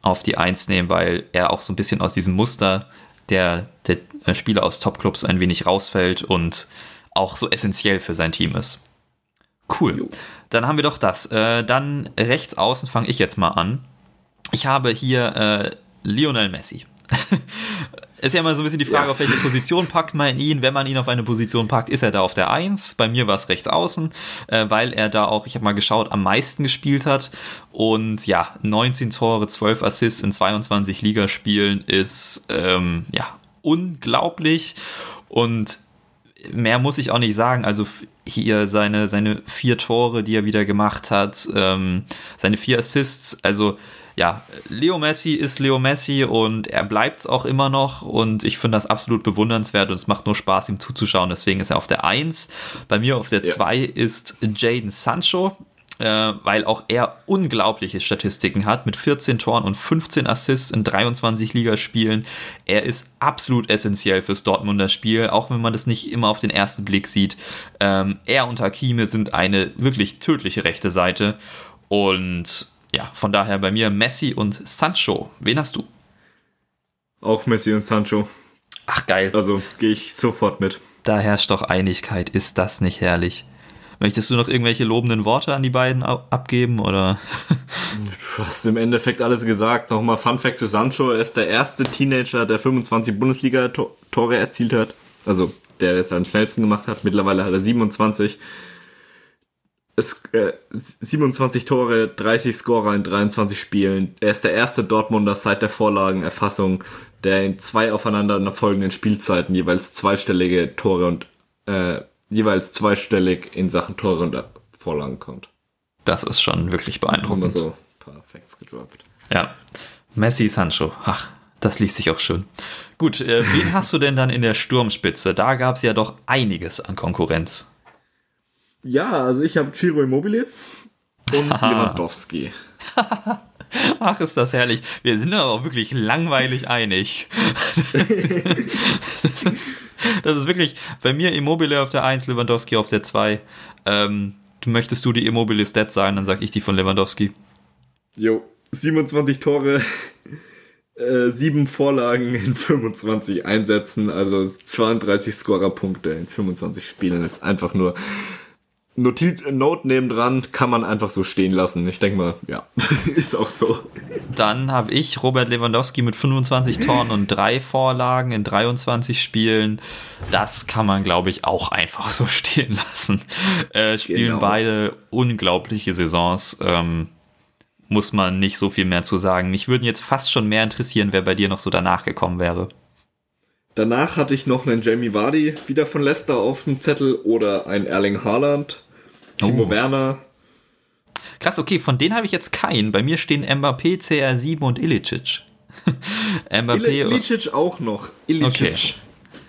auf die Eins nehmen, weil er auch so ein bisschen aus diesem Muster der, der Spieler aus Topclubs ein wenig rausfällt und auch so essentiell für sein Team ist. Cool. Jo. Dann haben wir doch das. Äh, dann rechts außen fange ich jetzt mal an. Ich habe hier äh, Lionel Messi. ist ja immer so ein bisschen die Frage, ja. auf welche Position packt man ihn. Wenn man ihn auf eine Position packt, ist er da auf der 1. Bei mir war es rechts außen, äh, weil er da auch, ich habe mal geschaut, am meisten gespielt hat. Und ja, 19 Tore, 12 Assists in 22 Ligaspielen ist ähm, ja unglaublich. Und mehr muss ich auch nicht sagen. Also hier seine, seine vier Tore, die er wieder gemacht hat, ähm, seine vier Assists, also ja, Leo Messi ist Leo Messi und er bleibt es auch immer noch und ich finde das absolut bewundernswert und es macht nur Spaß, ihm zuzuschauen. Deswegen ist er auf der 1. Bei mir auf der 2 ja. ist Jaden Sancho äh, weil auch er unglaubliche Statistiken hat mit 14 Toren und 15 Assists in 23 Ligaspielen. Er ist absolut essentiell fürs Dortmunder Spiel, auch wenn man das nicht immer auf den ersten Blick sieht. Ähm, er und Hakime sind eine wirklich tödliche rechte Seite und ja, von daher bei mir Messi und Sancho. Wen hast du? Auch Messi und Sancho. Ach geil. Also gehe ich sofort mit. Da herrscht doch Einigkeit. Ist das nicht herrlich? Möchtest du noch irgendwelche lobenden Worte an die beiden abgeben oder? Du hast im Endeffekt alles gesagt. Nochmal Fun Fact zu Sancho. Er ist der erste Teenager, der 25 Bundesliga-Tore erzielt hat. Also der es am schnellsten gemacht hat. Mittlerweile hat er 27. es, äh, 27 Tore, 30 Scorer in 23 Spielen. Er ist der erste Dortmunder seit der Vorlagenerfassung, der in zwei aufeinander folgenden Spielzeiten jeweils zweistellige Tore und äh, jeweils zweistellig in Sachen Tore und Vorlagen kommt. Das ist schon wirklich beeindruckend. so ein paar Facts gedroppt. Ja. Messi, Sancho. Ach, das liest sich auch schön. Gut, äh, wen hast du denn dann in der Sturmspitze? Da gab es ja doch einiges an Konkurrenz. Ja, also ich habe Ciro Immobile und Lewandowski. Ach, ist das herrlich. Wir sind aber auch wirklich langweilig einig. das, ist, das ist wirklich bei mir Immobile auf der 1, Lewandowski auf der 2. Ähm, möchtest du die Immobile Stat sein, dann sag ich die von Lewandowski. Jo, 27 Tore, äh, 7 Vorlagen in 25 Einsätzen, also 32 Scorerpunkte in 25 Spielen ist einfach nur Notiz, Note nebendran kann man einfach so stehen lassen. Ich denke mal, ja, ist auch so. Dann habe ich Robert Lewandowski mit 25 Toren und drei Vorlagen in 23 Spielen. Das kann man, glaube ich, auch einfach so stehen lassen. Äh, spielen genau. beide unglaubliche Saisons. Ähm, muss man nicht so viel mehr zu sagen. Mich würden jetzt fast schon mehr interessieren, wer bei dir noch so danach gekommen wäre. Danach hatte ich noch einen Jamie Vardy wieder von Leicester auf dem Zettel oder ein Erling Haaland. Timo oh. Werner. Krass, okay, von denen habe ich jetzt keinen. Bei mir stehen Mbappé, CR7 und Ilicic. Mbappé. Ilicic auch noch. Ilicic. Okay.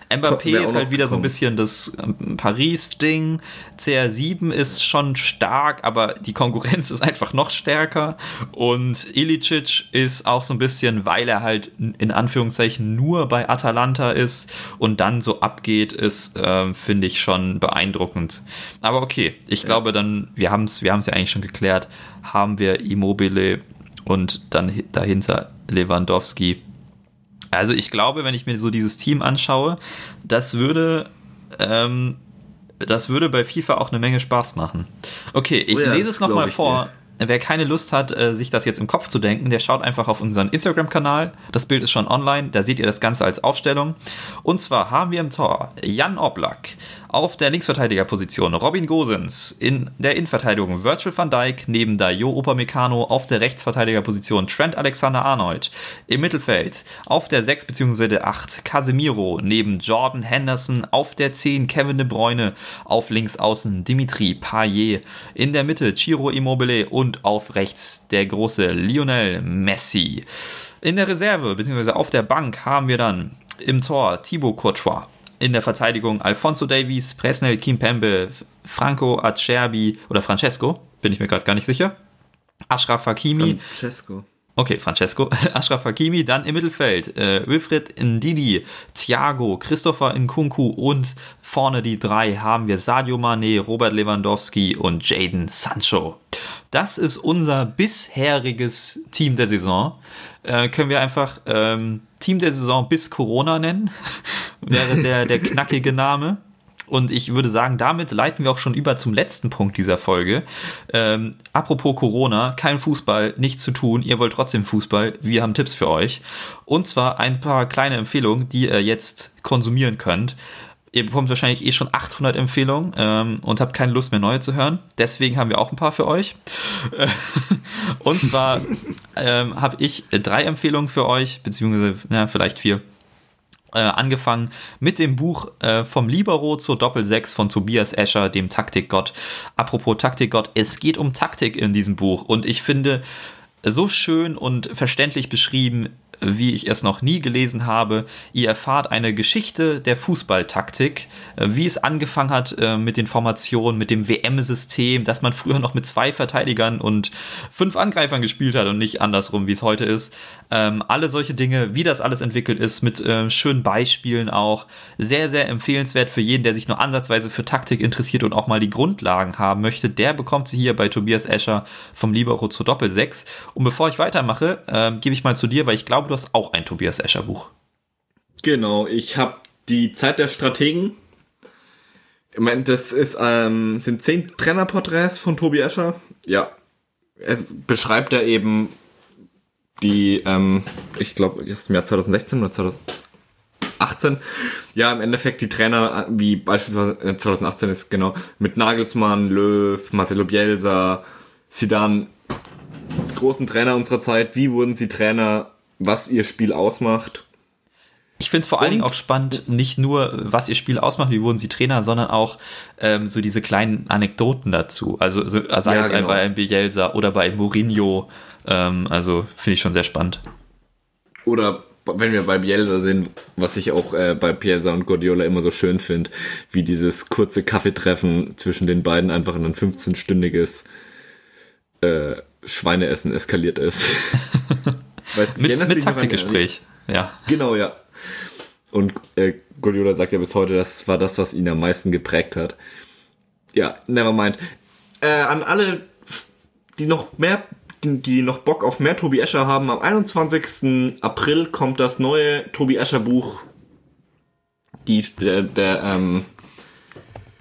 Mbappé ist halt wieder so ein bisschen das ähm, Paris-Ding. CR7 ist schon stark, aber die Konkurrenz ist einfach noch stärker. Und Ilicic ist auch so ein bisschen, weil er halt in Anführungszeichen nur bei Atalanta ist und dann so abgeht, ist, äh, finde ich schon beeindruckend. Aber okay, ich ja. glaube dann, wir haben es wir ja eigentlich schon geklärt, haben wir Immobile und dann dahinter Lewandowski also ich glaube, wenn ich mir so dieses Team anschaue, das würde, ähm, das würde bei FIFA auch eine Menge Spaß machen. Okay, ich oh ja, lese es nochmal vor. Dir. Wer keine Lust hat, äh, sich das jetzt im Kopf zu denken, der schaut einfach auf unseren Instagram-Kanal. Das Bild ist schon online, da seht ihr das Ganze als Aufstellung. Und zwar haben wir im Tor Jan Oblak, auf der Linksverteidigerposition Robin Gosens, in der Innenverteidigung Virgil van Dijk, neben Dayo Upamecano auf der Rechtsverteidigerposition Trent Alexander-Arnold, im Mittelfeld auf der 6 bzw. der 8 Casemiro, neben Jordan Henderson auf der 10 Kevin De Bruyne, auf links außen Dimitri Payet, in der Mitte Ciro Immobile und auf rechts der große Lionel Messi. In der Reserve bzw. auf der Bank haben wir dann im Tor Thibaut Courtois, in der Verteidigung Alfonso Davies, Presnel Kimpembe, Franco Acerbi oder Francesco, bin ich mir gerade gar nicht sicher. Ashraf Hakimi. Francesco. Okay, Francesco, Ashraf Hakimi, dann im Mittelfeld äh, Wilfried Ndidi, Thiago, Christopher Nkunku und vorne die drei haben wir Sadio Mane, Robert Lewandowski und Jaden Sancho. Das ist unser bisheriges Team der Saison. Äh, können wir einfach ähm, Team der Saison bis Corona nennen, wäre der, der knackige Name. Und ich würde sagen, damit leiten wir auch schon über zum letzten Punkt dieser Folge. Ähm, apropos Corona, kein Fußball, nichts zu tun. Ihr wollt trotzdem Fußball. Wir haben Tipps für euch. Und zwar ein paar kleine Empfehlungen, die ihr jetzt konsumieren könnt. Ihr bekommt wahrscheinlich eh schon 800 Empfehlungen ähm, und habt keine Lust mehr neue zu hören. Deswegen haben wir auch ein paar für euch. und zwar ähm, habe ich drei Empfehlungen für euch, beziehungsweise ja, vielleicht vier. Äh, angefangen mit dem Buch äh, vom Libero zur Doppel-6 von Tobias Escher, dem Taktikgott. Apropos Taktikgott, es geht um Taktik in diesem Buch und ich finde so schön und verständlich beschrieben, wie ich es noch nie gelesen habe. Ihr erfahrt eine Geschichte der Fußballtaktik, äh, wie es angefangen hat äh, mit den Formationen, mit dem WM-System, dass man früher noch mit zwei Verteidigern und fünf Angreifern gespielt hat und nicht andersrum, wie es heute ist. Ähm, alle solche Dinge, wie das alles entwickelt ist, mit äh, schönen Beispielen auch. Sehr, sehr empfehlenswert für jeden, der sich nur ansatzweise für Taktik interessiert und auch mal die Grundlagen haben möchte. Der bekommt sie hier bei Tobias Escher vom Libero zur Doppel-6. Und bevor ich weitermache, äh, gebe ich mal zu dir, weil ich glaube, du hast auch ein Tobias Escher Buch. Genau, ich habe die Zeit der Strategen. Ich meine, das ist, ähm, sind zehn Trainerporträts von Tobi Escher. Ja, er beschreibt er eben die, ähm, ich glaube, ist im Jahr 2016 oder 2000, 2018. Ja, im Endeffekt die Trainer, wie beispielsweise 2018 ist genau, mit Nagelsmann, Löw, Marcelo Bielsa, Zidane, großen Trainer unserer Zeit. Wie wurden sie Trainer? Was ihr Spiel ausmacht? Ich finde es vor allen Dingen auch spannend, nicht nur, was ihr Spiel ausmacht, wie wurden sie Trainer, sondern auch ähm, so diese kleinen Anekdoten dazu. Also sei ja, es genau. bei einem Bielsa oder bei Mourinho. Ähm, also finde ich schon sehr spannend. Oder wenn wir bei Bielsa sind, was ich auch äh, bei Bielsa und Guardiola immer so schön finde, wie dieses kurze Kaffeetreffen zwischen den beiden einfach in ein 15-stündiges äh, Schweineessen eskaliert ist. weißt, mit mit Taktikgespräch, ja. Genau, ja. Und äh, Guardiola sagt ja bis heute, das war das, was ihn am meisten geprägt hat. Ja, never mind. Äh, an alle, die noch mehr, die, die noch Bock auf mehr Tobi Escher haben, am 21. April kommt das neue Tobi Escher Buch. Die, der, der ähm,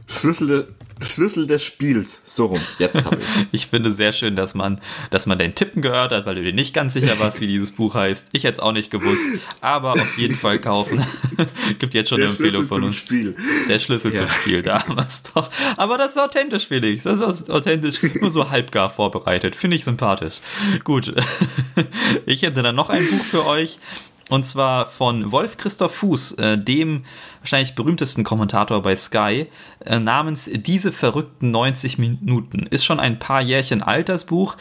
Schlüssel, Schlüssel des Spiels. So rum. Jetzt habe ich. ich finde sehr schön, dass man, dass man dein Tippen gehört hat, weil du dir nicht ganz sicher warst, wie dieses Buch heißt. Ich hätte es auch nicht gewusst, aber auf jeden Fall kaufen. Gibt jetzt schon Der eine Empfehlung von uns. Spiel. Der Schlüssel ja. zum Spiel, damals doch. Aber das ist authentisch, Felix. Das ist authentisch, nur so halbgar vorbereitet. Finde ich sympathisch. Gut. Ich hätte dann noch ein Buch für euch. Und zwar von Wolf Christoph Fuß, äh, dem wahrscheinlich berühmtesten Kommentator bei Sky, äh, namens Diese verrückten 90 Minuten. Ist schon ein paar Jährchen alt, das Buch.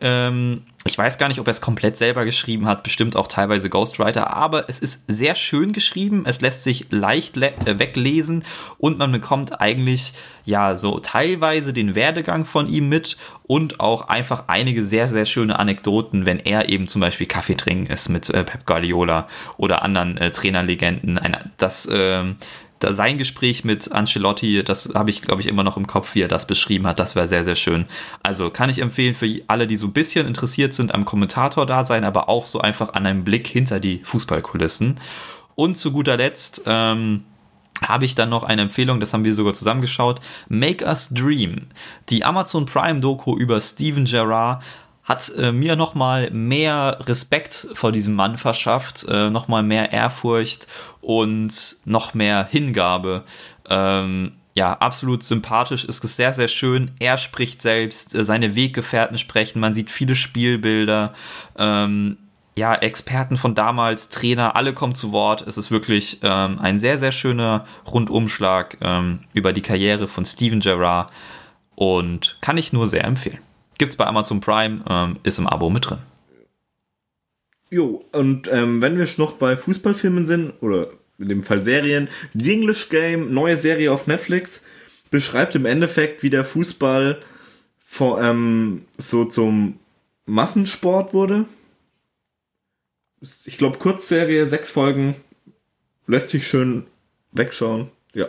Ähm, ich weiß gar nicht, ob er es komplett selber geschrieben hat, bestimmt auch teilweise Ghostwriter, aber es ist sehr schön geschrieben, es lässt sich leicht äh, weglesen und man bekommt eigentlich ja so teilweise den Werdegang von ihm mit und auch einfach einige sehr, sehr schöne Anekdoten, wenn er eben zum Beispiel Kaffee trinken ist mit äh, Pep Guardiola oder anderen äh, Trainerlegenden. Das ähm, da sein Gespräch mit Ancelotti, das habe ich, glaube ich, immer noch im Kopf, wie er das beschrieben hat. Das wäre sehr, sehr schön. Also kann ich empfehlen für alle, die so ein bisschen interessiert sind am Kommentator-Dasein, aber auch so einfach an einem Blick hinter die Fußballkulissen. Und zu guter Letzt ähm, habe ich dann noch eine Empfehlung, das haben wir sogar zusammengeschaut. Make Us Dream. Die Amazon Prime Doku über Steven Gerrard hat äh, mir nochmal mehr Respekt vor diesem Mann verschafft, äh, nochmal mehr Ehrfurcht und noch mehr Hingabe. Ähm, ja, absolut sympathisch, ist es sehr, sehr schön. Er spricht selbst, äh, seine Weggefährten sprechen, man sieht viele Spielbilder. Ähm, ja, Experten von damals, Trainer, alle kommen zu Wort. Es ist wirklich ähm, ein sehr, sehr schöner Rundumschlag ähm, über die Karriere von Steven Gerrard und kann ich nur sehr empfehlen. Gibt es bei Amazon Prime, ähm, ist im Abo mit drin. Jo, und ähm, wenn wir noch bei Fußballfilmen sind, oder in dem Fall Serien, The English Game, neue Serie auf Netflix, beschreibt im Endeffekt, wie der Fußball vor, ähm, so zum Massensport wurde. Ich glaube, Kurzserie, sechs Folgen, lässt sich schön wegschauen. Ja.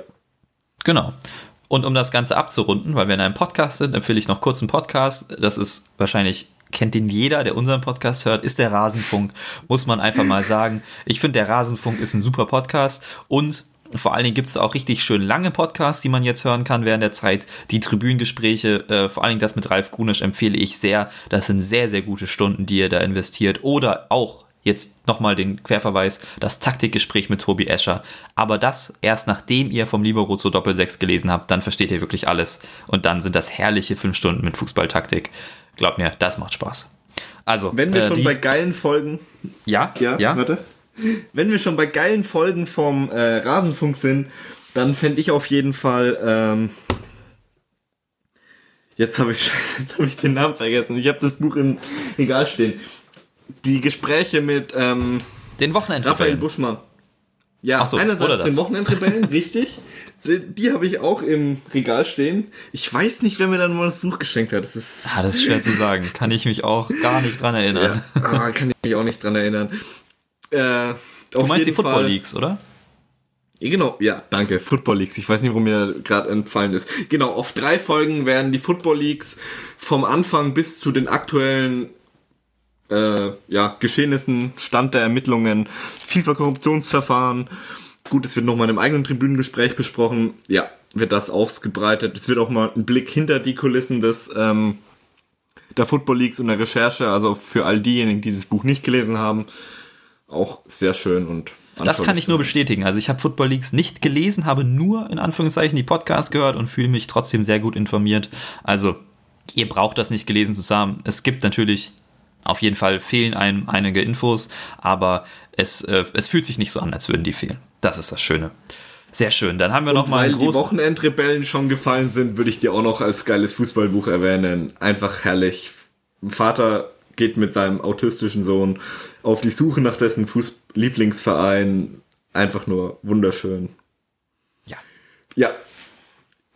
Genau. Und um das Ganze abzurunden, weil wir in einem Podcast sind, empfehle ich noch kurz einen Podcast. Das ist wahrscheinlich, kennt den jeder, der unseren Podcast hört, ist der Rasenfunk. Muss man einfach mal sagen. Ich finde, der Rasenfunk ist ein super Podcast und vor allen Dingen gibt es auch richtig schön lange Podcasts, die man jetzt hören kann während der Zeit. Die Tribünengespräche, äh, vor allen Dingen das mit Ralf Gunisch empfehle ich sehr. Das sind sehr, sehr gute Stunden, die ihr da investiert. Oder auch Jetzt nochmal den Querverweis, das Taktikgespräch mit Tobi Escher. Aber das erst nachdem ihr vom Libero zur Doppel-6 gelesen habt, dann versteht ihr wirklich alles. Und dann sind das herrliche fünf Stunden mit Fußballtaktik. Glaubt mir, das macht Spaß. Also, wenn wir äh, schon die, bei geilen Folgen. Ja, ja, ja. Warte. Wenn wir schon bei geilen Folgen vom äh, Rasenfunk sind, dann fände ich auf jeden Fall. Ähm, jetzt habe ich, hab ich den Namen vergessen. Ich habe das Buch im Regal stehen die Gespräche mit ähm, den Wochenendrebellen. Raphael Buschmann. Ja, so, einerseits den Wochenendrebellen, richtig. Die, die habe ich auch im Regal stehen. Ich weiß nicht, wer mir dann mal das Buch geschenkt hat. Das ist, ah, das ist schwer zu sagen. Kann ich mich auch gar nicht dran erinnern. Ja, ah, kann ich mich auch nicht dran erinnern. Äh, du meinst die Football Fall, Leagues, oder? Genau, ja, danke. Football Leagues. Ich weiß nicht, warum mir gerade entfallen ist. Genau, auf drei Folgen werden die Football Leagues vom Anfang bis zu den aktuellen äh, ja, Geschehnissen, Stand der Ermittlungen, FIFA-Korruptionsverfahren. Gut, es wird nochmal im eigenen Tribünengespräch besprochen. Ja, wird das ausgebreitet. Es wird auch mal ein Blick hinter die Kulissen des ähm, der Football Leagues und der Recherche, also für all diejenigen, die das Buch nicht gelesen haben, auch sehr schön und Das kann ich nur bestätigen. Also ich habe Football Leagues nicht gelesen, habe nur in Anführungszeichen die Podcasts gehört und fühle mich trotzdem sehr gut informiert. Also ihr braucht das nicht gelesen zu haben. Es gibt natürlich auf jeden Fall fehlen einem einige Infos, aber es, äh, es fühlt sich nicht so an, als würden die fehlen. Das ist das Schöne. Sehr schön. Dann haben wir noch mal weil die Wochenendrebellen schon gefallen sind, würde ich dir auch noch als geiles Fußballbuch erwähnen. Einfach herrlich. Ein Vater geht mit seinem autistischen Sohn auf die Suche nach dessen Fuß Lieblingsverein. Einfach nur wunderschön. Ja. Ja,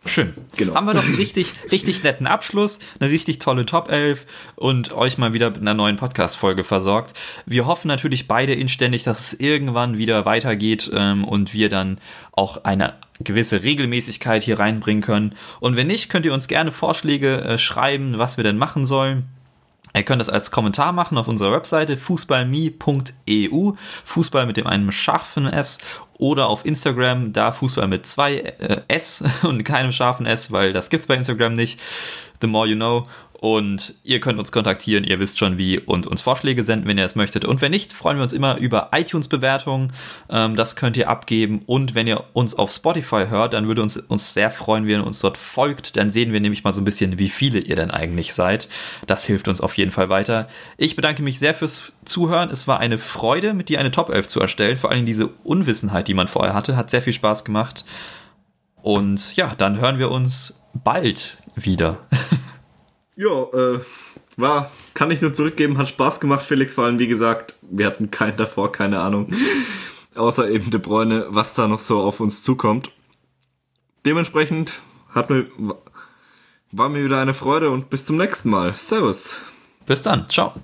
Schön. Genau. Haben wir doch einen richtig, richtig netten Abschluss, eine richtig tolle Top 11 und euch mal wieder mit einer neuen Podcast-Folge versorgt. Wir hoffen natürlich beide inständig, dass es irgendwann wieder weitergeht ähm, und wir dann auch eine gewisse Regelmäßigkeit hier reinbringen können. Und wenn nicht, könnt ihr uns gerne Vorschläge äh, schreiben, was wir denn machen sollen. Ihr könnt das als Kommentar machen auf unserer Webseite fußballme.eu, Fußball mit dem einen scharfen S oder auf Instagram, da Fußball mit zwei äh, S und keinem scharfen S, weil das gibt's bei Instagram nicht. The more you know. Und ihr könnt uns kontaktieren, ihr wisst schon wie, und uns Vorschläge senden, wenn ihr es möchtet. Und wenn nicht, freuen wir uns immer über iTunes-Bewertungen. Ähm, das könnt ihr abgeben. Und wenn ihr uns auf Spotify hört, dann würde uns, uns sehr freuen, wenn ihr uns dort folgt. Dann sehen wir nämlich mal so ein bisschen, wie viele ihr denn eigentlich seid. Das hilft uns auf jeden Fall weiter. Ich bedanke mich sehr fürs Zuhören. Es war eine Freude, mit dir eine Top 11 zu erstellen. Vor allem diese Unwissenheit, die man vorher hatte, hat sehr viel Spaß gemacht. Und ja, dann hören wir uns bald wieder. Ja, äh, war, kann ich nur zurückgeben, hat Spaß gemacht, Felix, vor allem, wie gesagt, wir hatten keinen davor, keine Ahnung. Außer eben De Bräune, was da noch so auf uns zukommt. Dementsprechend hat mir, war mir wieder eine Freude und bis zum nächsten Mal. Servus. Bis dann. Ciao.